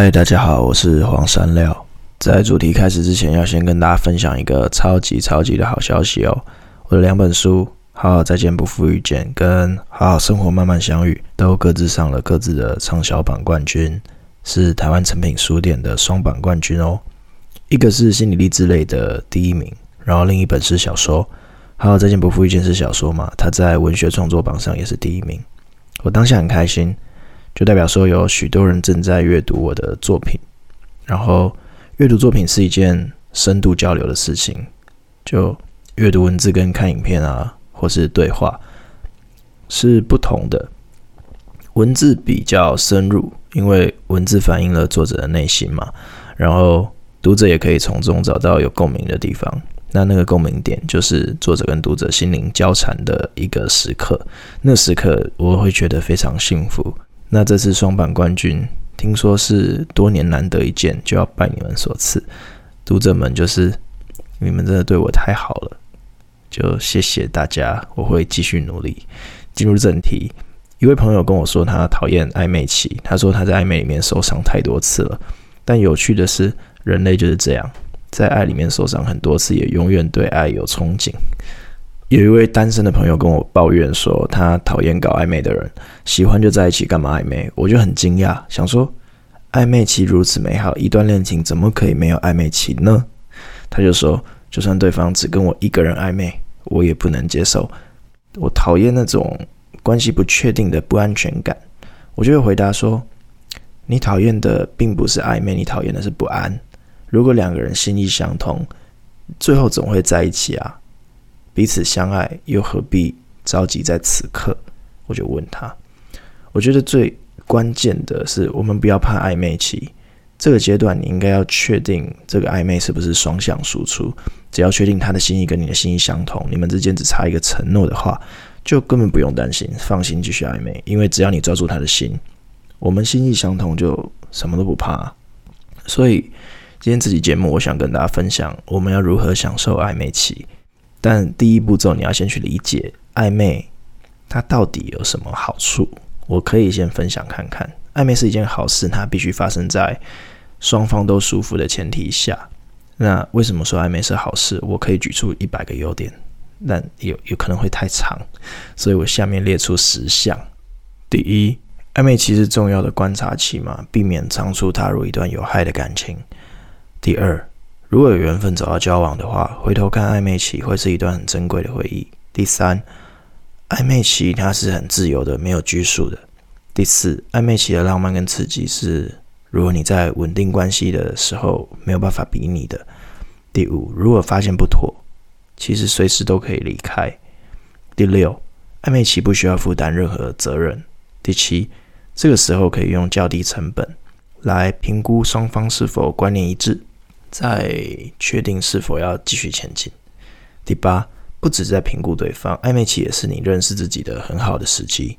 嗨，大家好，我是黄山料。在主题开始之前，要先跟大家分享一个超级超级的好消息哦！我的两本书《好好再见，不负遇见》跟《好好生活，慢慢相遇》都各自上了各自的畅销榜冠军，是台湾诚品书店的双榜冠军哦。一个是心理励志类的第一名，然后另一本是小说《好好再见，不负遇见》是小说嘛，它在文学创作榜上也是第一名。我当下很开心。就代表说有许多人正在阅读我的作品，然后阅读作品是一件深度交流的事情。就阅读文字跟看影片啊，或是对话是不同的。文字比较深入，因为文字反映了作者的内心嘛。然后读者也可以从中找到有共鸣的地方。那那个共鸣点就是作者跟读者心灵交缠的一个时刻。那时刻我会觉得非常幸福。那这次双榜冠军，听说是多年难得一见，就要拜你们所赐，读者们就是你们真的对我太好了，就谢谢大家，我会继续努力。进入正题，一位朋友跟我说他讨厌暧昧期，他说他在暧昧里面受伤太多次了，但有趣的是，人类就是这样，在爱里面受伤很多次，也永远对爱有憧憬。有一位单身的朋友跟我抱怨说，他讨厌搞暧昧的人，喜欢就在一起，干嘛暧昧？我就很惊讶，想说暧昧期如此美好，一段恋情怎么可以没有暧昧期呢？他就说，就算对方只跟我一个人暧昧，我也不能接受。我讨厌那种关系不确定的不安全感。我就会回答说，你讨厌的并不是暧昧，你讨厌的是不安。如果两个人心意相通，最后总会在一起啊。彼此相爱，又何必着急在此刻？我就问他，我觉得最关键的是，我们不要怕暧昧期。这个阶段，你应该要确定这个暧昧是不是双向输出。只要确定他的心意跟你的心意相同，你们之间只差一个承诺的话，就根本不用担心，放心继续暧昧。因为只要你抓住他的心，我们心意相同，就什么都不怕。所以今天这期节目，我想跟大家分享，我们要如何享受暧昧期。但第一步骤，你要先去理解暧昧，它到底有什么好处？我可以先分享看看。暧昧是一件好事，它必须发生在双方都舒服的前提下。那为什么说暧昧是好事？我可以举出一百个优点，但有有可能会太长，所以我下面列出十项。第一，暧昧期是重要的观察期嘛，避免仓促踏入一段有害的感情。第二。如果有缘分走到交往的话，回头看暧昧期会是一段很珍贵的回忆。第三，暧昧期它是很自由的，没有拘束的。第四，暧昧期的浪漫跟刺激是，如果你在稳定关系的时候没有办法比拟的。第五，如果发现不妥，其实随时都可以离开。第六，暧昧期不需要负担任何责任。第七，这个时候可以用较低成本来评估双方是否观念一致。再确定是否要继续前进。第八，不只在评估对方，暧昧期也是你认识自己的很好的时机。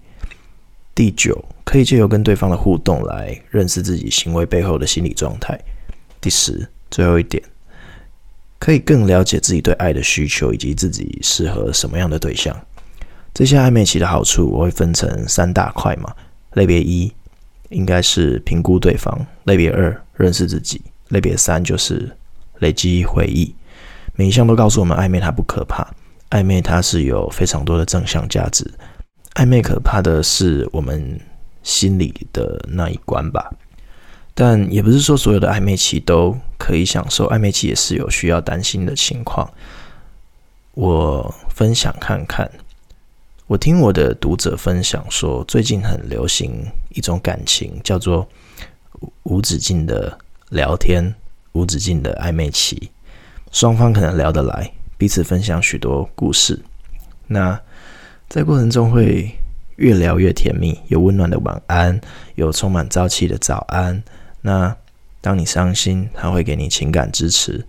第九，可以借由跟对方的互动来认识自己行为背后的心理状态。第十，最后一点，可以更了解自己对爱的需求以及自己适合什么样的对象。这些暧昧期的好处，我会分成三大块嘛。类别一应该是评估对方，类别二认识自己。类别三就是累积回忆，每一项都告诉我们，暧昧它不可怕，暧昧它是有非常多的正向价值。暧昧可怕的是我们心里的那一关吧，但也不是说所有的暧昧期都可以享受，暧昧期也是有需要担心的情况。我分享看看，我听我的读者分享说，最近很流行一种感情，叫做无止境的。聊天无止境的暧昧期，双方可能聊得来，彼此分享许多故事。那在过程中会越聊越甜蜜，有温暖的晚安，有充满朝气的早安。那当你伤心，他会给你情感支持。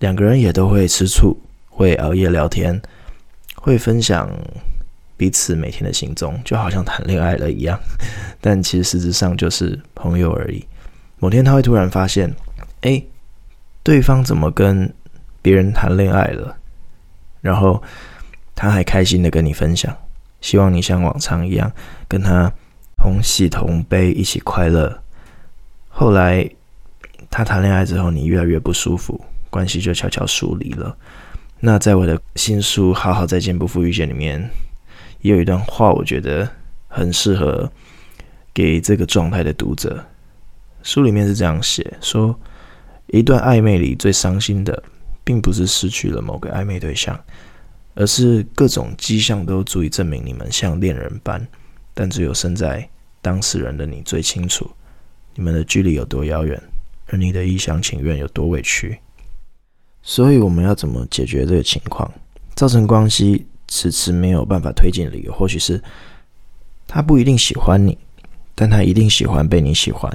两个人也都会吃醋，会熬夜聊天，会分享彼此每天的行踪，就好像谈恋爱了一样。但其实实质上就是朋友而已。某天他会突然发现，哎，对方怎么跟别人谈恋爱了？然后他还开心的跟你分享，希望你像往常一样跟他同喜同悲，一起快乐。后来他谈恋爱之后，你越来越不舒服，关系就悄悄疏离了。那在我的新书《好好再见，不负遇见》里面，也有一段话，我觉得很适合给这个状态的读者。书里面是这样写：说一段暧昧里最伤心的，并不是失去了某个暧昧对象，而是各种迹象都足以证明你们像恋人般，但只有身在当事人的你最清楚，你们的距离有多遥远，而你的一厢情愿有多委屈。所以我们要怎么解决这个情况？造成关系迟迟没有办法推进的理由，或许是他不一定喜欢你，但他一定喜欢被你喜欢。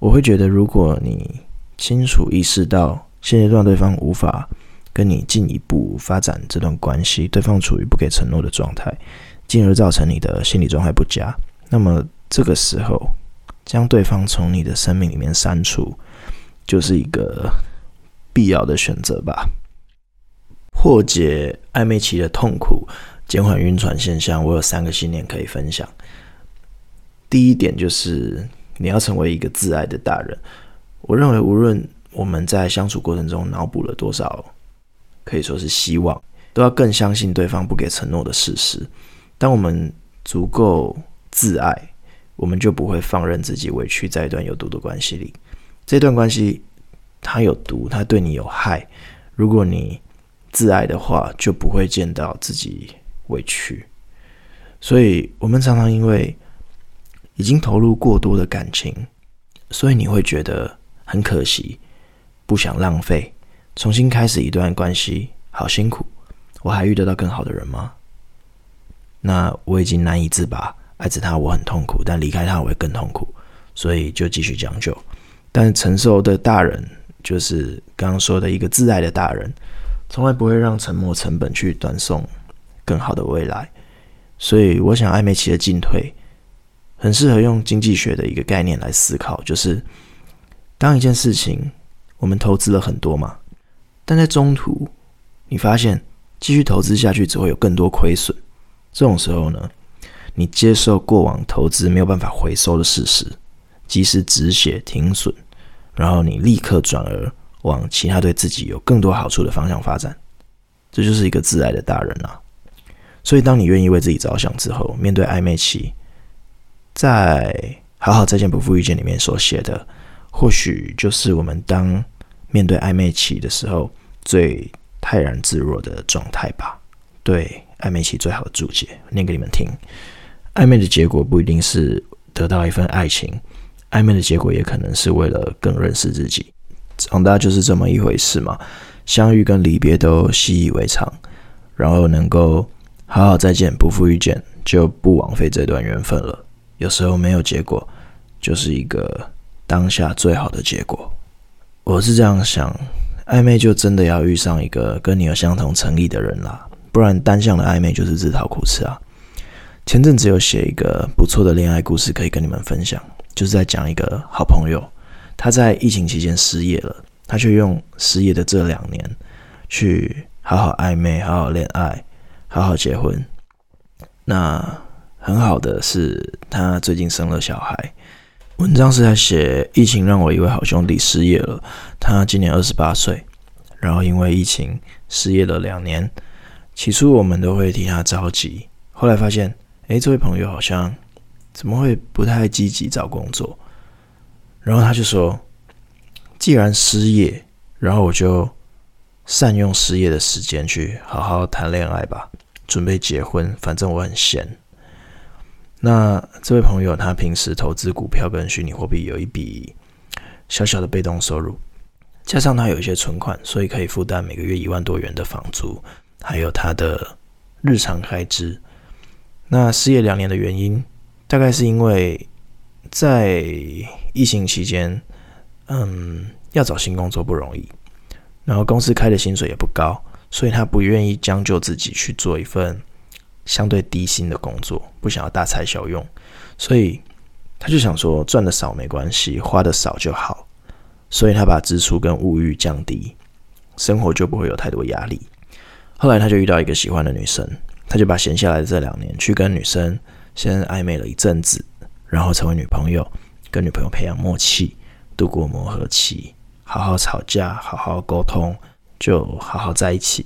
我会觉得，如果你清楚意识到现阶段对方无法跟你进一步发展这段关系，对方处于不给承诺的状态，进而造成你的心理状态不佳，那么这个时候将对方从你的生命里面删除。就是一个必要的选择吧。破解暧昧期的痛苦，减缓晕船现象，我有三个信念可以分享。第一点就是你要成为一个自爱的大人。我认为，无论我们在相处过程中脑补了多少，可以说是希望，都要更相信对方不给承诺的事实。当我们足够自爱，我们就不会放任自己委屈在一段有毒的关系里。这段关系，它有毒，它对你有害。如果你自爱的话，就不会见到自己委屈。所以，我们常常因为已经投入过多的感情，所以你会觉得很可惜，不想浪费，重新开始一段关系，好辛苦。我还遇得到更好的人吗？那我已经难以自拔，爱着他我很痛苦，但离开他我会更痛苦，所以就继续将就。但承受的大人，就是刚刚说的一个自爱的大人，从来不会让沉默成本去断送更好的未来。所以，我想暧昧期的进退，很适合用经济学的一个概念来思考，就是当一件事情我们投资了很多嘛，但在中途你发现继续投资下去只会有更多亏损，这种时候呢，你接受过往投资没有办法回收的事实。及时止血停损，然后你立刻转而往其他对自己有更多好处的方向发展，这就是一个自爱的大人啊。所以，当你愿意为自己着想之后，面对暧昧期，在《好好再见不负遇见》里面所写的，或许就是我们当面对暧昧期的时候最泰然自若的状态吧。对暧昧期最好的注解，念给你们听：暧昧的结果不一定是得到一份爱情。暧昧的结果也可能是为了更认识自己，长大就是这么一回事嘛。相遇跟离别都习以为常，然后能够好好再见，不负遇见，就不枉费这段缘分了。有时候没有结果，就是一个当下最好的结果。我是这样想，暧昧就真的要遇上一个跟你有相同诚意的人啦，不然单向的暧昧就是自讨苦吃啊。前阵子有写一个不错的恋爱故事，可以跟你们分享。就是在讲一个好朋友，他在疫情期间失业了，他却用失业的这两年去好好暧昧、好好恋爱、好好结婚。那很好的是，他最近生了小孩。文章是在写疫情让我一位好兄弟失业了，他今年二十八岁，然后因为疫情失业了两年。起初我们都会替他着急，后来发现，诶，这位朋友好像。怎么会不太积极找工作？然后他就说：“既然失业，然后我就善用失业的时间去好好谈恋爱吧，准备结婚。反正我很闲。”那这位朋友他平时投资股票跟虚拟货币有一笔小小的被动收入，加上他有一些存款，所以可以负担每个月一万多元的房租，还有他的日常开支。那失业两年的原因？大概是因为在疫情期间，嗯，要找新工作不容易，然后公司开的薪水也不高，所以他不愿意将就自己去做一份相对低薪的工作，不想要大材小用，所以他就想说赚的少没关系，花的少就好，所以他把支出跟物欲降低，生活就不会有太多压力。后来他就遇到一个喜欢的女生，他就把闲下来的这两年去跟女生。先暧昧了一阵子，然后成为女朋友，跟女朋友培养默契，度过磨合期，好好吵架，好好沟通，就好好在一起。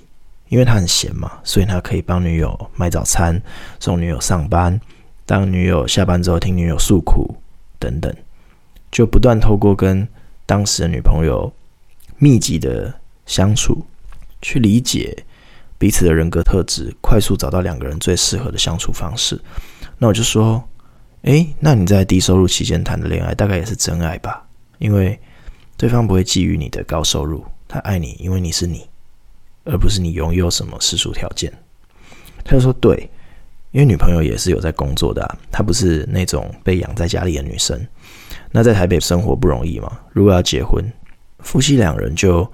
因为他很闲嘛，所以他可以帮女友买早餐，送女友上班，当女友下班之后听女友诉苦等等，就不断透过跟当时的女朋友密集的相处，去理解彼此的人格特质，快速找到两个人最适合的相处方式。那我就说，诶，那你在低收入期间谈的恋爱，大概也是真爱吧？因为对方不会觊觎你的高收入，他爱你，因为你是你。而不是你拥有什么世俗条件，他就说对，因为女朋友也是有在工作的啊，她不是那种被养在家里的女生。那在台北生活不容易嘛，如果要结婚，夫妻两人就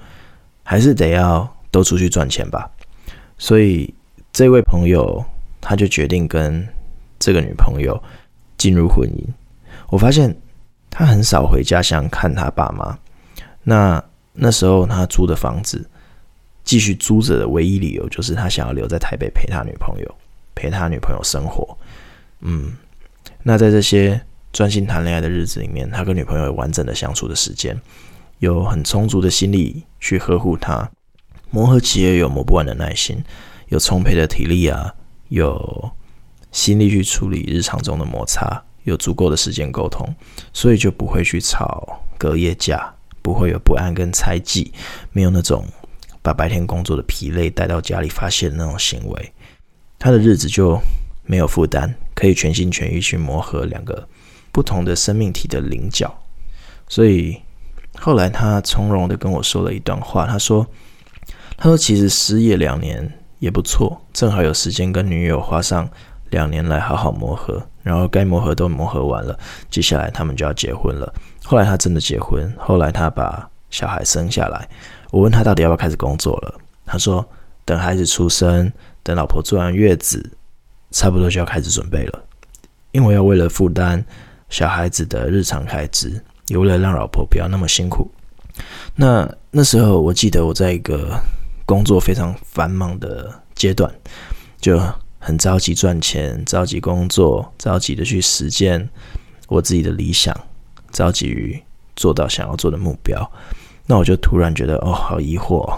还是得要都出去赚钱吧。所以这位朋友他就决定跟这个女朋友进入婚姻。我发现他很少回家乡看他爸妈。那那时候他租的房子。继续租着的唯一理由就是他想要留在台北陪他女朋友，陪他女朋友生活。嗯，那在这些专心谈恋爱的日子里面，他跟女朋友有完整的相处的时间，有很充足的心力去呵护她，磨合期也有磨不完的耐心，有充沛的体力啊，有心力去处理日常中的摩擦，有足够的时间沟通，所以就不会去吵隔夜架，不会有不安跟猜忌，没有那种。把白天工作的疲累带到家里发泄的那种行为，他的日子就没有负担，可以全心全意去磨合两个不同的生命体的棱角。所以后来他从容的跟我说了一段话，他说：“他说其实失业两年也不错，正好有时间跟女友花上两年来好好磨合，然后该磨合都磨合完了，接下来他们就要结婚了。后来他真的结婚，后来他把小孩生下来。”我问他到底要不要开始工作了，他说等孩子出生，等老婆坐完月子，差不多就要开始准备了，因为要为了负担小孩子的日常开支，也为了让老婆不要那么辛苦。那那时候我记得我在一个工作非常繁忙的阶段，就很着急赚钱，着急工作，着急的去实践我自己的理想，着急于做到想要做的目标。那我就突然觉得，哦，好疑惑，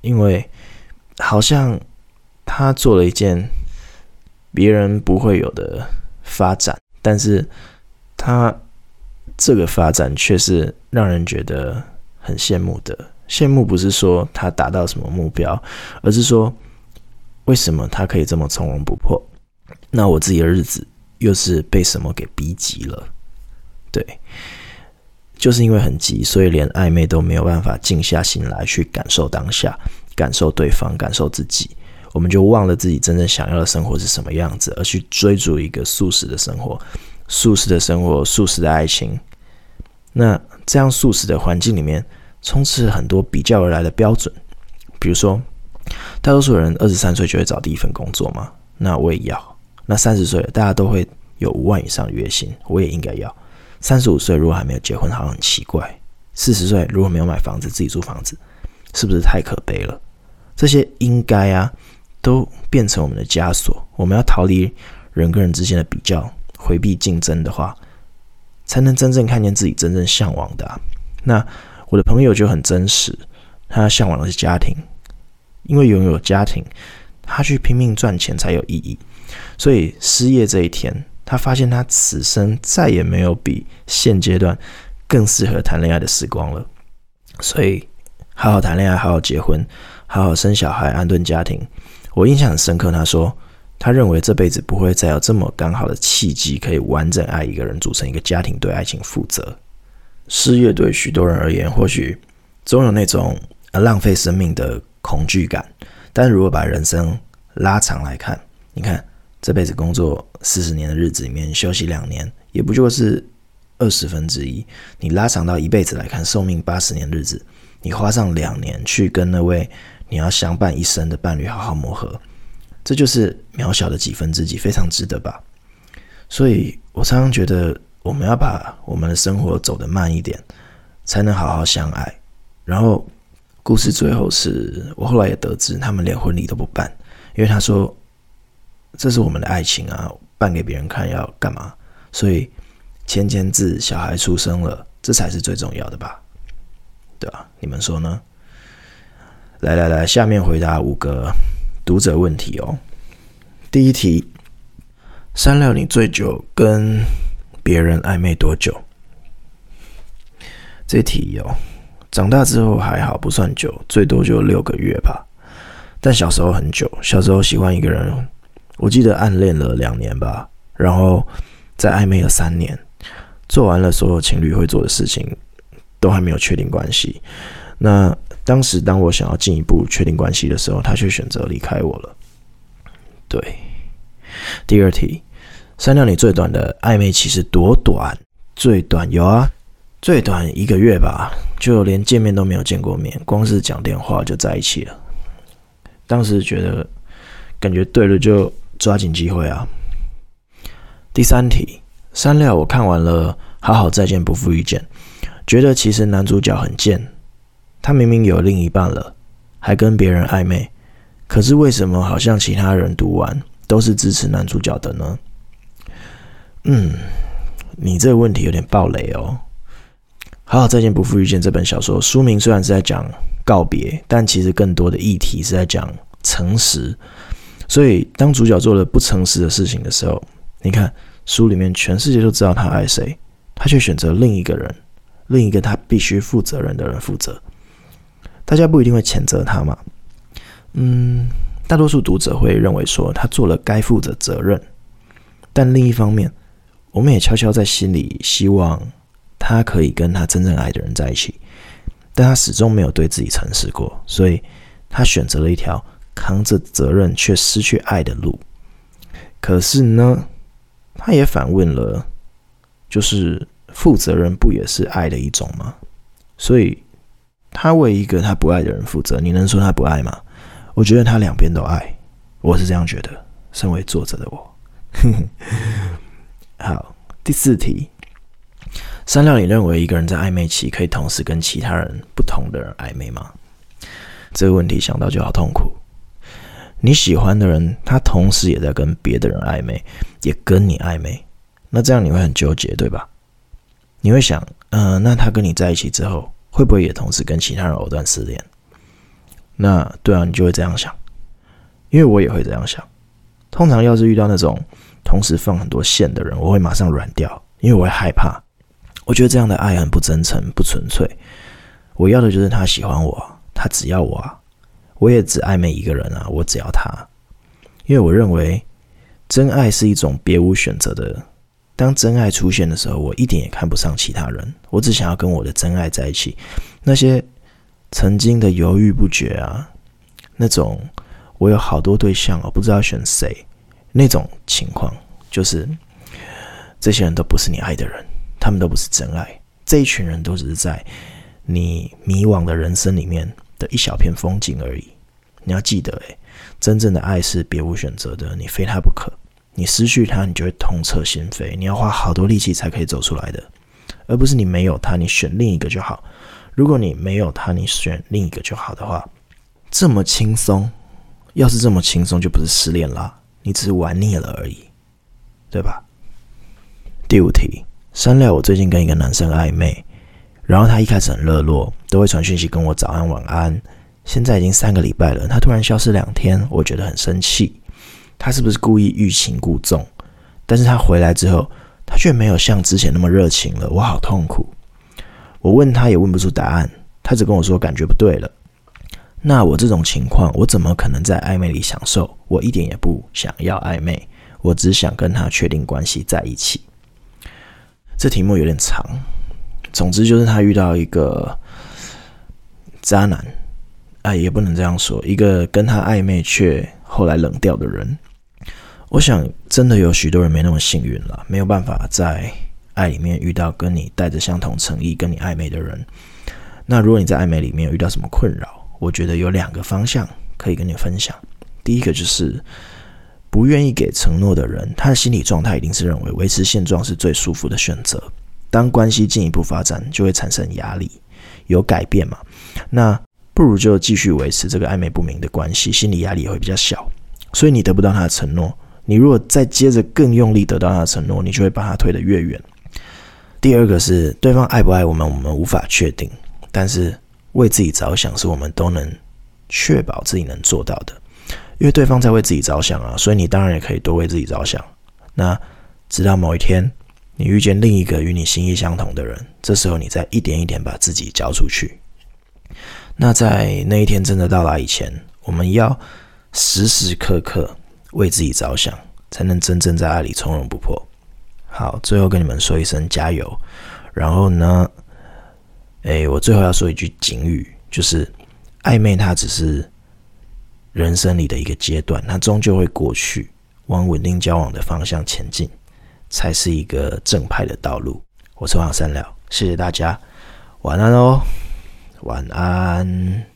因为好像他做了一件别人不会有的发展，但是他这个发展却是让人觉得很羡慕的。羡慕不是说他达到什么目标，而是说为什么他可以这么从容不迫？那我自己的日子又是被什么给逼急了？对。就是因为很急，所以连暧昧都没有办法静下心来去感受当下，感受对方，感受自己。我们就忘了自己真正想要的生活是什么样子，而去追逐一个速食的生活，速食的生活，速食的爱情。那这样速食的环境里面，充斥很多比较而来的标准。比如说，大多数人二十三岁就会找第一份工作嘛，那我也要。那三十岁了，大家都会有五万以上月薪，我也应该要。三十五岁如果还没有结婚，好像很奇怪。四十岁如果没有买房子，自己租房子，是不是太可悲了？这些应该啊，都变成我们的枷锁。我们要逃离人跟人之间的比较，回避竞争的话，才能真正看见自己真正向往的。那我的朋友就很真实，他向往的是家庭，因为拥有家庭，他去拼命赚钱才有意义。所以失业这一天。他发现他此生再也没有比现阶段更适合谈恋爱的时光了，所以好好谈恋爱，好好结婚，好好生小孩，安顿家庭。我印象很深刻，他说他认为这辈子不会再有这么刚好的契机，可以完整爱一个人，组成一个家庭，对爱情负责。失业对许多人而言，或许总有那种浪费生命的恐惧感，但如果把人生拉长来看，你看。这辈子工作四十年的日子里面，休息两年，也不就是二十分之一。你拉长到一辈子来看，寿命八十年日子，你花上两年去跟那位你要相伴一生的伴侣好好磨合，这就是渺小的几分之几，非常值得吧？所以我常常觉得，我们要把我们的生活走得慢一点，才能好好相爱。然后故事最后是我后来也得知，他们连婚礼都不办，因为他说。这是我们的爱情啊，办给别人看要干嘛？所以签签字，小孩出生了，这才是最重要的吧？对吧？你们说呢？来来来，下面回答五个读者问题哦。第一题，三料你最久跟别人暧昧多久？这题哦，长大之后还好，不算久，最多就六个月吧。但小时候很久，小时候喜欢一个人，我记得暗恋了两年吧，然后在暧昧了三年。做完了所有情侣会做的事情，都还没有确定关系。那当时当我想要进一步确定关系的时候，他却选择离开我了。对，第二题，删掉你最短的暧昧期是多短？最短有啊，最短一个月吧，就连见面都没有见过面，光是讲电话就在一起了。当时觉得感觉对了，就抓紧机会啊。第三题。三料，我看完了《好好再见，不负遇见》，觉得其实男主角很贱。他明明有另一半了，还跟别人暧昧，可是为什么好像其他人读完都是支持男主角的呢？嗯，你这个问题有点暴雷哦。《好好再见，不负遇见》这本小说书名虽然是在讲告别，但其实更多的议题是在讲诚实。所以当主角做了不诚实的事情的时候，你看。书里面全世界都知道他爱谁，他却选择另一个人，另一个他必须负责任的人负责。大家不一定会谴责他嘛？嗯，大多数读者会认为说他做了该负的责任，但另一方面，我们也悄悄在心里希望他可以跟他真正爱的人在一起，但他始终没有对自己诚实过，所以他选择了一条扛着责任却失去爱的路。可是呢？他也反问了，就是负责任不也是爱的一种吗？所以他为一个他不爱的人负责，你能说他不爱吗？我觉得他两边都爱，我是这样觉得。身为作者的我，好，第四题，三料，你认为一个人在暧昧期可以同时跟其他人不同的人暧昧吗？这个问题想到就好痛苦。你喜欢的人，他同时也在跟别的人暧昧，也跟你暧昧，那这样你会很纠结，对吧？你会想，嗯、那他跟你在一起之后，会不会也同时跟其他人藕断丝连？那对啊，你就会这样想，因为我也会这样想。通常要是遇到那种同时放很多线的人，我会马上软掉，因为我会害怕。我觉得这样的爱很不真诚、不纯粹。我要的就是他喜欢我，他只要我。我也只暧昧一个人啊，我只要他，因为我认为真爱是一种别无选择的。当真爱出现的时候，我一点也看不上其他人，我只想要跟我的真爱在一起。那些曾经的犹豫不决啊，那种我有好多对象，我不知道选谁，那种情况，就是这些人都不是你爱的人，他们都不是真爱。这一群人都只是在你迷惘的人生里面的一小片风景而已。你要记得，诶，真正的爱是别无选择的，你非他不可。你失去他，你就会痛彻心扉，你要花好多力气才可以走出来的，而不是你没有他，你选另一个就好。如果你没有他，你选另一个就好的话，这么轻松，要是这么轻松，就不是失恋啦，你只是玩腻了而已，对吧？第五题，三料，我最近跟一个男生暧昧。然后他一开始很热络，都会传讯息跟我早安晚安。现在已经三个礼拜了，他突然消失两天，我觉得很生气。他是不是故意欲擒故纵？但是他回来之后，他却没有像之前那么热情了，我好痛苦。我问他也问不出答案，他只跟我说感觉不对了。那我这种情况，我怎么可能在暧昧里享受？我一点也不想要暧昧，我只想跟他确定关系在一起。这题目有点长。总之就是他遇到一个渣男，哎，也不能这样说，一个跟他暧昧却后来冷掉的人。我想，真的有许多人没那么幸运了，没有办法在爱里面遇到跟你带着相同诚意、跟你暧昧的人。那如果你在暧昧里面有遇到什么困扰，我觉得有两个方向可以跟你分享。第一个就是不愿意给承诺的人，他的心理状态一定是认为维持现状是最舒服的选择。当关系进一步发展，就会产生压力，有改变嘛？那不如就继续维持这个暧昧不明的关系，心理压力也会比较小。所以你得不到他的承诺，你如果再接着更用力得到他的承诺，你就会把他推得越远。第二个是对方爱不爱我们，我们无法确定，但是为自己着想是我们都能确保自己能做到的，因为对方在为自己着想啊，所以你当然也可以多为自己着想。那直到某一天，你遇见另一个与你心意相同的人，这时候你再一点一点把自己交出去。那在那一天真的到来以前，我们要时时刻刻为自己着想，才能真正在爱里从容不迫。好，最后跟你们说一声加油。然后呢，哎，我最后要说一句警语，就是暧昧它只是人生里的一个阶段，它终究会过去，往稳定交往的方向前进，才是一个正派的道路。我是王三了，谢谢大家，晚安哦，晚安。